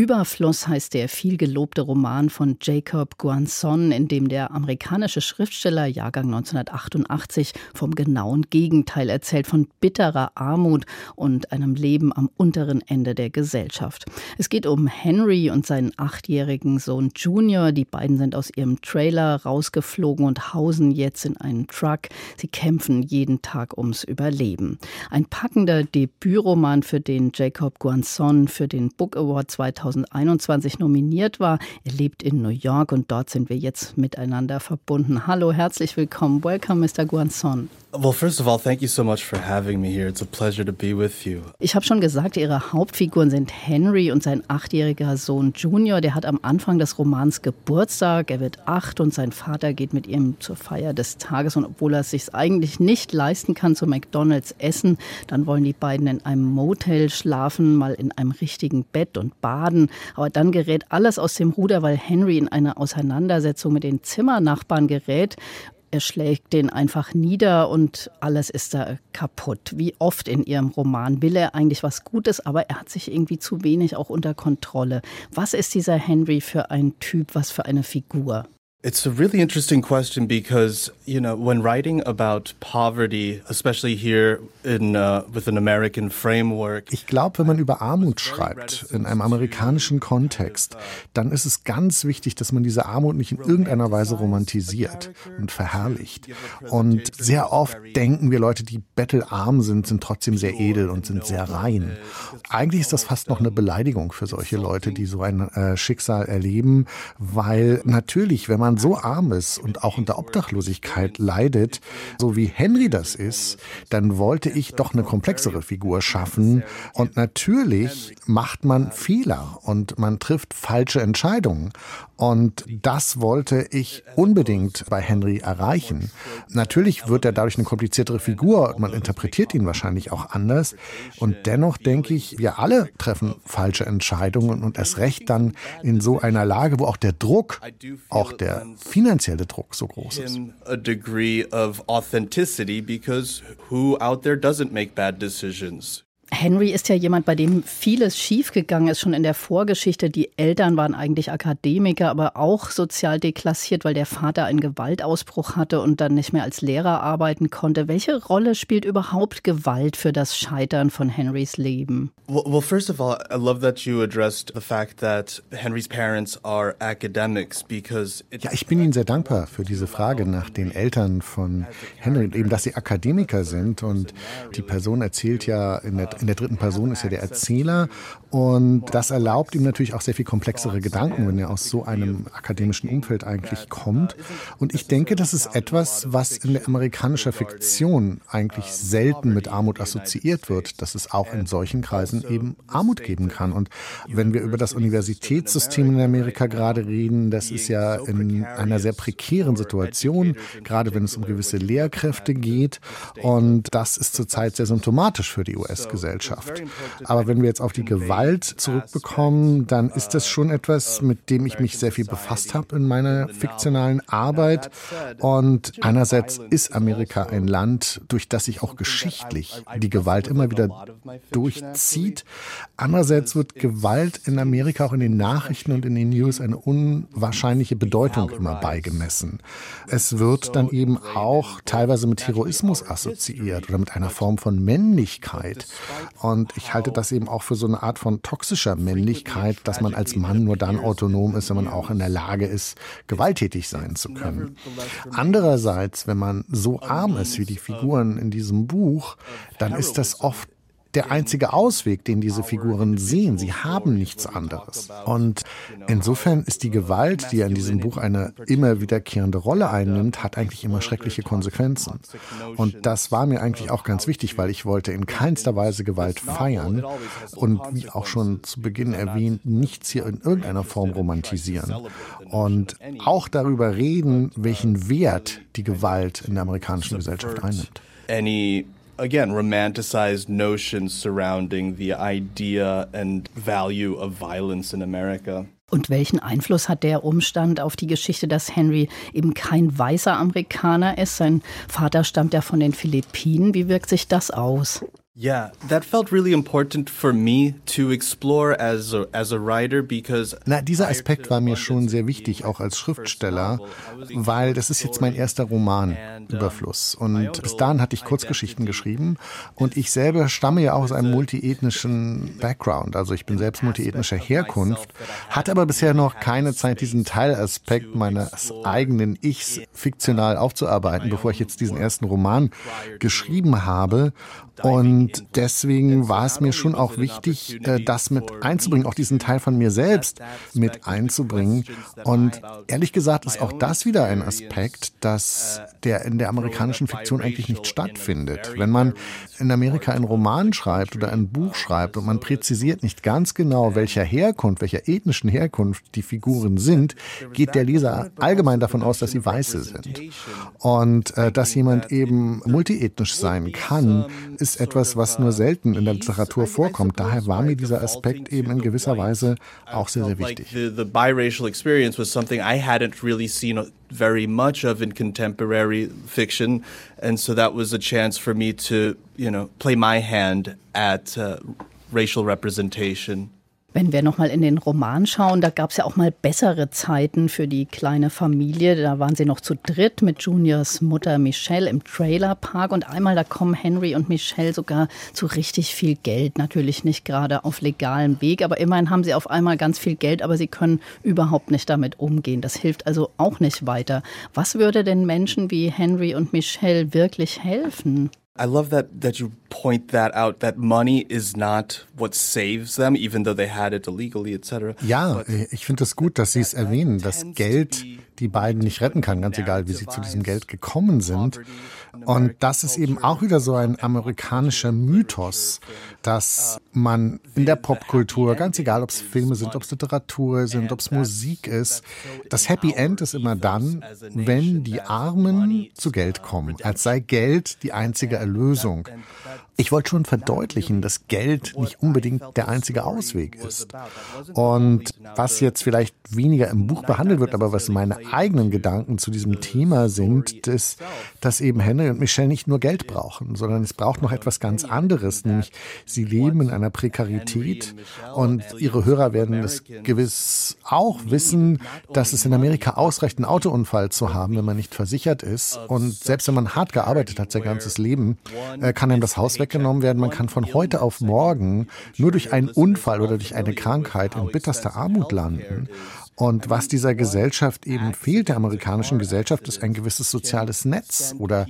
Überfluss heißt der vielgelobte Roman von Jacob Guanson, in dem der amerikanische Schriftsteller Jahrgang 1988 vom genauen Gegenteil erzählt, von bitterer Armut und einem Leben am unteren Ende der Gesellschaft. Es geht um Henry und seinen achtjährigen Sohn Junior. Die beiden sind aus ihrem Trailer rausgeflogen und hausen jetzt in einem Truck. Sie kämpfen jeden Tag ums Überleben. Ein packender Debütroman, für den Jacob Guanson für den Book Award 2000 2021 nominiert war. Er lebt in New York und dort sind wir jetzt miteinander verbunden. Hallo, herzlich willkommen. Welcome, Mr. Guanson. Well, first of all, thank you so much for having me here. It's a pleasure to be with you. Ich habe schon gesagt, Ihre Hauptfiguren sind Henry und sein achtjähriger Sohn Junior. Der hat am Anfang des Romans Geburtstag. Er wird acht und sein Vater geht mit ihm zur Feier des Tages. Und obwohl er es sich eigentlich nicht leisten kann, zu McDonalds essen, dann wollen die beiden in einem Motel schlafen, mal in einem richtigen Bett und baden. Aber dann gerät alles aus dem Ruder, weil Henry in eine Auseinandersetzung mit den Zimmernachbarn gerät er schlägt den einfach nieder und alles ist da kaputt. Wie oft in Ihrem Roman will er eigentlich was Gutes, aber er hat sich irgendwie zu wenig auch unter Kontrolle. Was ist dieser Henry für ein Typ, was für eine Figur? It's a really interesting question because, you know, when writing about poverty, especially here in uh, with an American framework. Ich glaube, wenn man über Armut schreibt in einem amerikanischen Kontext, dann ist es ganz wichtig, dass man diese Armut nicht in irgendeiner Weise romantisiert und verherrlicht. Und sehr oft denken wir Leute, die bettelarm sind, sind trotzdem sehr edel und sind sehr rein. Eigentlich ist das fast noch eine Beleidigung für solche Leute, die so ein äh, Schicksal erleben, weil natürlich, wenn man man so arm ist und auch unter Obdachlosigkeit leidet, so wie Henry das ist, dann wollte ich doch eine komplexere Figur schaffen. Und natürlich macht man Fehler und man trifft falsche Entscheidungen. Und das wollte ich unbedingt bei Henry erreichen. Natürlich wird er dadurch eine kompliziertere Figur. Man interpretiert ihn wahrscheinlich auch anders. Und dennoch denke ich, wir alle treffen falsche Entscheidungen und erst recht dann in so einer Lage, wo auch der Druck, auch der finanzielle Druck so groß ist. Henry ist ja jemand, bei dem vieles schiefgegangen ist, schon in der Vorgeschichte. Die Eltern waren eigentlich Akademiker, aber auch sozial deklassiert, weil der Vater einen Gewaltausbruch hatte und dann nicht mehr als Lehrer arbeiten konnte. Welche Rolle spielt überhaupt Gewalt für das Scheitern von Henrys Leben? Well, first of all, I love that you addressed the fact that Henrys parents are academics because Ja, ich bin Ihnen sehr dankbar für diese Frage nach den Eltern von Henry, eben dass sie Akademiker sind und die Person erzählt ja in der in der dritten Person ist ja der Erzähler und das erlaubt ihm natürlich auch sehr viel komplexere Gedanken, wenn er aus so einem akademischen Umfeld eigentlich kommt. Und ich denke, das ist etwas, was in der amerikanischen Fiktion eigentlich selten mit Armut assoziiert wird, dass es auch in solchen Kreisen eben Armut geben kann. Und wenn wir über das Universitätssystem in Amerika gerade reden, das ist ja in einer sehr prekären Situation, gerade wenn es um gewisse Lehrkräfte geht. Und das ist zurzeit sehr symptomatisch für die US-Gesellschaft. Gesellschaft. Aber wenn wir jetzt auf die Gewalt zurückbekommen, dann ist das schon etwas, mit dem ich mich sehr viel befasst habe in meiner fiktionalen Arbeit. Und einerseits ist Amerika ein Land, durch das sich auch geschichtlich die Gewalt immer wieder durchzieht. Andererseits wird Gewalt in Amerika auch in den Nachrichten und in den News eine unwahrscheinliche Bedeutung immer beigemessen. Es wird dann eben auch teilweise mit Heroismus assoziiert oder mit einer Form von Männlichkeit. Und ich halte das eben auch für so eine Art von toxischer Männlichkeit, dass man als Mann nur dann autonom ist, wenn man auch in der Lage ist, gewalttätig sein zu können. Andererseits, wenn man so arm ist wie die Figuren in diesem Buch, dann ist das oft der einzige Ausweg, den diese Figuren sehen. Sie haben nichts anderes. Und insofern ist die Gewalt, die ja in diesem Buch eine immer wiederkehrende Rolle einnimmt, hat eigentlich immer schreckliche Konsequenzen. Und das war mir eigentlich auch ganz wichtig, weil ich wollte in keinster Weise Gewalt feiern und wie auch schon zu Beginn erwähnt, nichts hier in irgendeiner Form romantisieren. Und auch darüber reden, welchen Wert die Gewalt in der amerikanischen Gesellschaft einnimmt. Again, romanticized notions surrounding the idea and value of violence in America. Und welchen Einfluss hat der Umstand auf die Geschichte, dass Henry eben kein weißer Amerikaner ist? Sein Vater stammt ja von den Philippinen. Wie wirkt sich das aus? Yeah, that felt really important for me to explore as a, as a writer because Na, dieser Aspekt war mir schon sehr wichtig, auch als Schriftsteller, weil das ist jetzt mein erster Roman über Fluss. Und bis dahin hatte ich Kurzgeschichten geschrieben und ich selber stamme ja auch aus einem multiethnischen Background. Also ich bin selbst multiethnischer Herkunft, hatte aber bisher noch keine Zeit, diesen Teilaspekt meines eigenen Ichs fiktional aufzuarbeiten, bevor ich jetzt diesen ersten Roman geschrieben habe. Und deswegen war es mir schon auch wichtig, äh, das mit einzubringen, auch diesen Teil von mir selbst mit einzubringen. Und ehrlich gesagt ist auch das wieder ein Aspekt, dass der in der amerikanischen Fiktion eigentlich nicht stattfindet. Wenn man in Amerika einen Roman schreibt oder ein Buch schreibt und man präzisiert nicht ganz genau, welcher Herkunft, welcher ethnischen Herkunft die Figuren sind, geht der Leser allgemein davon aus, dass sie Weiße sind. Und äh, dass jemand eben multiethnisch sein kann, ist ist etwas, was nur selten in der Literatur vorkommt. Daher war mir dieser Aspekt eben in gewisser Weise auch sehr, sehr wichtig. Very much of in contemporary fiction, and so that was a chance for me to, you know, play my hand at uh, racial representation. Wenn wir nochmal in den Roman schauen, da gab es ja auch mal bessere Zeiten für die kleine Familie. Da waren sie noch zu dritt mit Juniors Mutter Michelle im Trailerpark. Und einmal, da kommen Henry und Michelle sogar zu richtig viel Geld. Natürlich nicht gerade auf legalem Weg, aber immerhin haben sie auf einmal ganz viel Geld, aber sie können überhaupt nicht damit umgehen. Das hilft also auch nicht weiter. Was würde denn Menschen wie Henry und Michelle wirklich helfen? I love that that you point that out that money is not what saves them even though they had it illegally etc. Ja, ich finde es gut, dass Sie es erwähnen, dass Geld die beiden nicht retten kann, ganz egal, wie sie zu diesem Geld gekommen sind. Und das ist eben auch wieder so ein amerikanischer Mythos, dass man in der Popkultur, ganz egal, ob es Filme sind, ob es Literatur sind, ob es Musik ist, das Happy End ist immer dann, wenn die Armen zu Geld kommen, als sei Geld die einzige Erlösung. Ich wollte schon verdeutlichen, dass Geld nicht unbedingt der einzige Ausweg ist. Und was jetzt vielleicht weniger im Buch behandelt wird, aber was meine eigenen Gedanken zu diesem Thema sind, ist, dass eben Henry und Michelle nicht nur Geld brauchen, sondern es braucht noch etwas ganz anderes, nämlich sie leben in einer Prekarität und ihre Hörer werden es gewiss auch wissen, dass es in Amerika ausreicht, einen Autounfall zu haben, wenn man nicht versichert ist. Und selbst wenn man hart gearbeitet hat, sein ganzes Leben, äh, kann einem das Haus weg weggenommen werden. Man kann von heute auf morgen nur durch einen Unfall oder durch eine Krankheit in bitterster Armut landen. Und was dieser Gesellschaft eben fehlt, der amerikanischen Gesellschaft, ist ein gewisses soziales Netz oder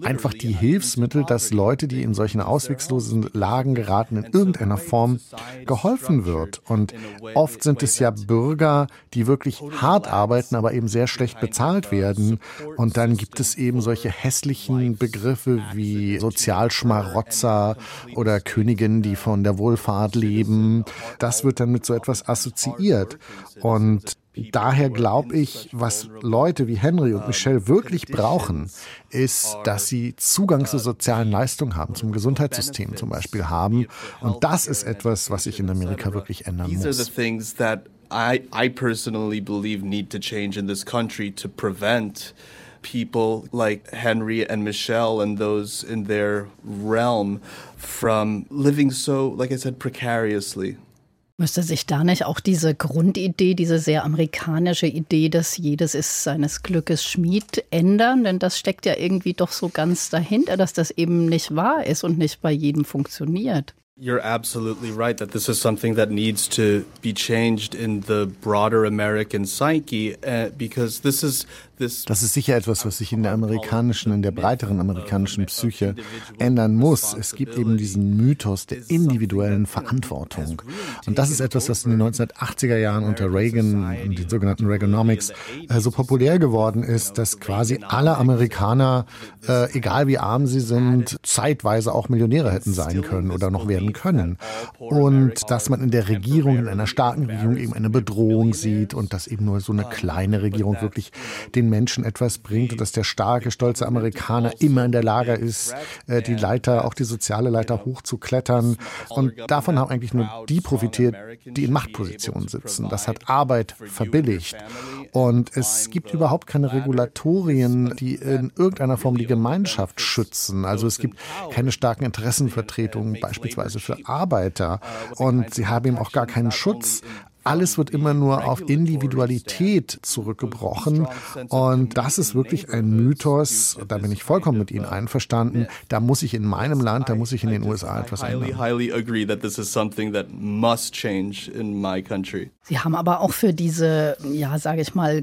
einfach die Hilfsmittel, dass Leute, die in solchen ausweglosen Lagen geraten, in irgendeiner Form geholfen wird. Und oft sind es ja Bürger, die wirklich hart arbeiten, aber eben sehr schlecht bezahlt werden. Und dann gibt es eben solche hässlichen Begriffe wie Sozialschmarotzer oder Königinnen, die von der Wohlfahrt leben. Das wird dann mit so etwas assoziiert. Und Daher glaube ich, was Leute wie Henry und Michelle wirklich brauchen, ist, dass sie Zugang zu sozialen Leistungen haben, zum Gesundheitssystem zum Beispiel haben. Und das ist etwas, was sich in Amerika wirklich ändern muss. I, I personally believe need to change in this country to prevent people like Henry and Michelle and those in their realm from living so, like I said, precariously. Müsste sich da nicht auch diese Grundidee, diese sehr amerikanische Idee, dass jedes ist seines Glückes Schmied, ändern? Denn das steckt ja irgendwie doch so ganz dahinter, dass das eben nicht wahr ist und nicht bei jedem funktioniert. You're absolutely right that this is something that needs to be changed in the broader American psyche uh, because this is das ist sicher etwas, was sich in der amerikanischen, in der breiteren amerikanischen Psyche ändern muss. Es gibt eben diesen Mythos der individuellen Verantwortung. Und das ist etwas, was in den 1980er Jahren unter Reagan und den sogenannten Reaganomics äh, so populär geworden ist, dass quasi alle Amerikaner, äh, egal wie arm sie sind, zeitweise auch Millionäre hätten sein können oder noch werden können. Und dass man in der Regierung, in einer starken Regierung eben eine Bedrohung sieht und dass eben nur so eine kleine Regierung wirklich den Menschen etwas bringt und dass der starke, stolze Amerikaner immer in der Lage ist, äh, die Leiter, auch die soziale Leiter hochzuklettern. Und davon haben eigentlich nur die profitiert, die in Machtpositionen sitzen. Das hat Arbeit verbilligt. Und es gibt überhaupt keine Regulatorien, die in irgendeiner Form die Gemeinschaft schützen. Also es gibt keine starken Interessenvertretungen, beispielsweise für Arbeiter. Und sie haben eben auch gar keinen Schutz alles wird immer nur auf Individualität zurückgebrochen. Und das ist wirklich ein Mythos, da bin ich vollkommen mit Ihnen einverstanden. Da muss ich in meinem Land, da muss ich in den USA etwas ändern. Sie haben aber auch für diese, ja, sage ich mal,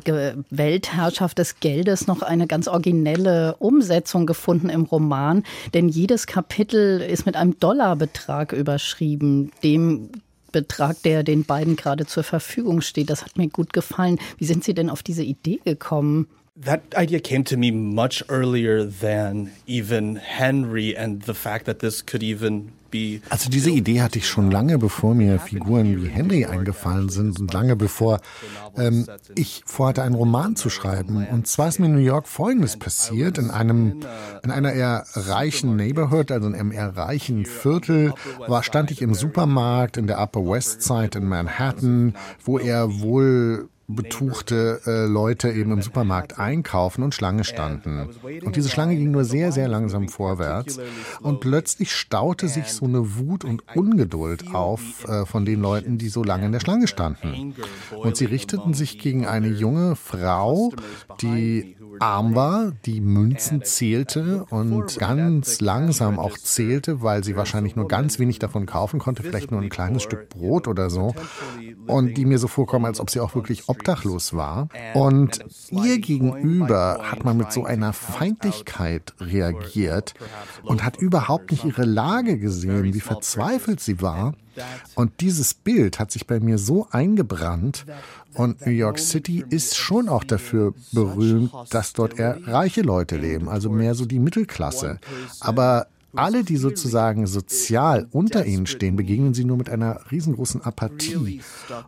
Weltherrschaft des Geldes noch eine ganz originelle Umsetzung gefunden im Roman. Denn jedes Kapitel ist mit einem Dollarbetrag überschrieben, dem Betrag, der den beiden gerade zur Verfügung steht. Das hat mir gut gefallen. Wie sind Sie denn auf diese Idee gekommen? That idea came to me much earlier than even Henry and the fact that this could even also diese Idee hatte ich schon lange, bevor mir Figuren wie Henry eingefallen sind und lange bevor ähm, ich vorhatte, einen Roman zu schreiben. Und zwar ist mir in New York Folgendes passiert. In einem, in einer eher reichen Neighborhood, also in einem eher reichen Viertel, war, stand ich im Supermarkt in der Upper West Side in Manhattan, wo er wohl betuchte äh, Leute eben im Supermarkt einkaufen und Schlange standen. Und diese Schlange ging nur sehr, sehr langsam vorwärts. Und plötzlich staute sich so eine Wut und Ungeduld auf äh, von den Leuten, die so lange in der Schlange standen. Und sie richteten sich gegen eine junge Frau, die arm war, die Münzen zählte und ganz langsam auch zählte, weil sie wahrscheinlich nur ganz wenig davon kaufen konnte, vielleicht nur ein kleines Stück Brot oder so. Und die mir so vorkommen, als ob sie auch wirklich obdachlos war. Und ihr gegenüber hat man mit so einer Feindlichkeit reagiert und hat überhaupt nicht ihre Lage gesehen, wie verzweifelt sie war. Und dieses Bild hat sich bei mir so eingebrannt. Und New York City ist schon auch dafür berühmt, dass dort eher reiche Leute leben, also mehr so die Mittelklasse. Aber alle, die sozusagen sozial unter ihnen stehen, begegnen sie nur mit einer riesengroßen Apathie.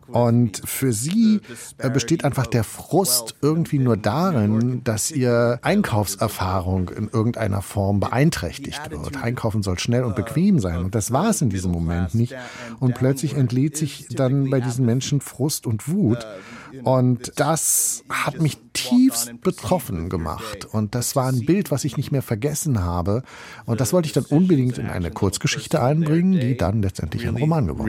Und für sie äh, besteht einfach der Frust irgendwie nur darin, dass ihr Einkaufserfahrung in irgendeiner Form beeinträchtigt wird. Einkaufen soll schnell und bequem sein. Und das war es in diesem Moment nicht. Und plötzlich entlädt sich dann bei diesen Menschen Frust und Wut. Und das hat mich tiefst betroffen gemacht. Und das war ein Bild, was ich nicht mehr vergessen habe. Und das wollte ich dann unbedingt in eine Kurzgeschichte einbringen, die dann letztendlich ein Roman geworden ist.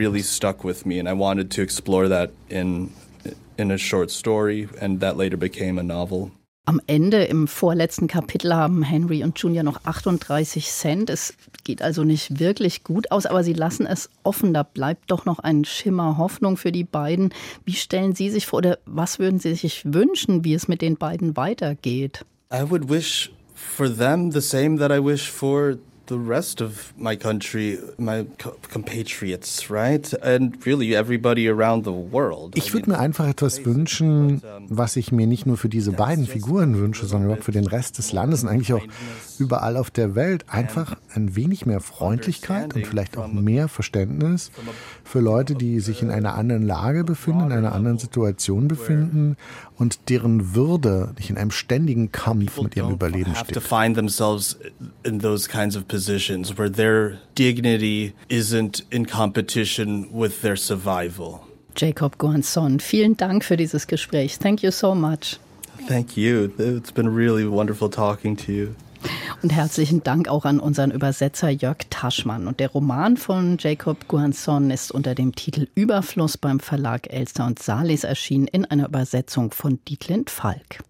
Am Ende im vorletzten Kapitel haben Henry und Junior noch 38 Cent. Es geht also nicht wirklich gut aus, aber sie lassen es offen. Da bleibt doch noch ein Schimmer Hoffnung für die beiden. Wie stellen Sie sich vor oder was würden Sie sich wünschen, wie es mit den beiden weitergeht? I would wish for them the same that I wish for the rest of my country, my compatriots, right? And really everybody around the world. Ich würde mir einfach etwas wünschen, was ich mir nicht nur für diese beiden Figuren wünsche, sondern auch für den Rest des Landes und eigentlich auch überall auf der Welt. Einfach ein wenig mehr Freundlichkeit und vielleicht auch mehr Verständnis für Leute, die sich in einer anderen Lage befinden, in einer anderen Situation befinden und deren Würde nicht in einem ständigen Kampf mit ihrem Überleben steht positions where their dignity isn't in competition with their survival. Jacob Guanson, vielen Dank für dieses Gespräch. Thank you so much. Thank you. It's been really wonderful talking to you. Und herzlichen Dank auch an unseren Übersetzer Jörg Taschmann. Und der Roman von Jacob Guanson ist unter dem Titel Überfluss beim Verlag Elster und Salis erschienen in einer Übersetzung von Dietlind Falk.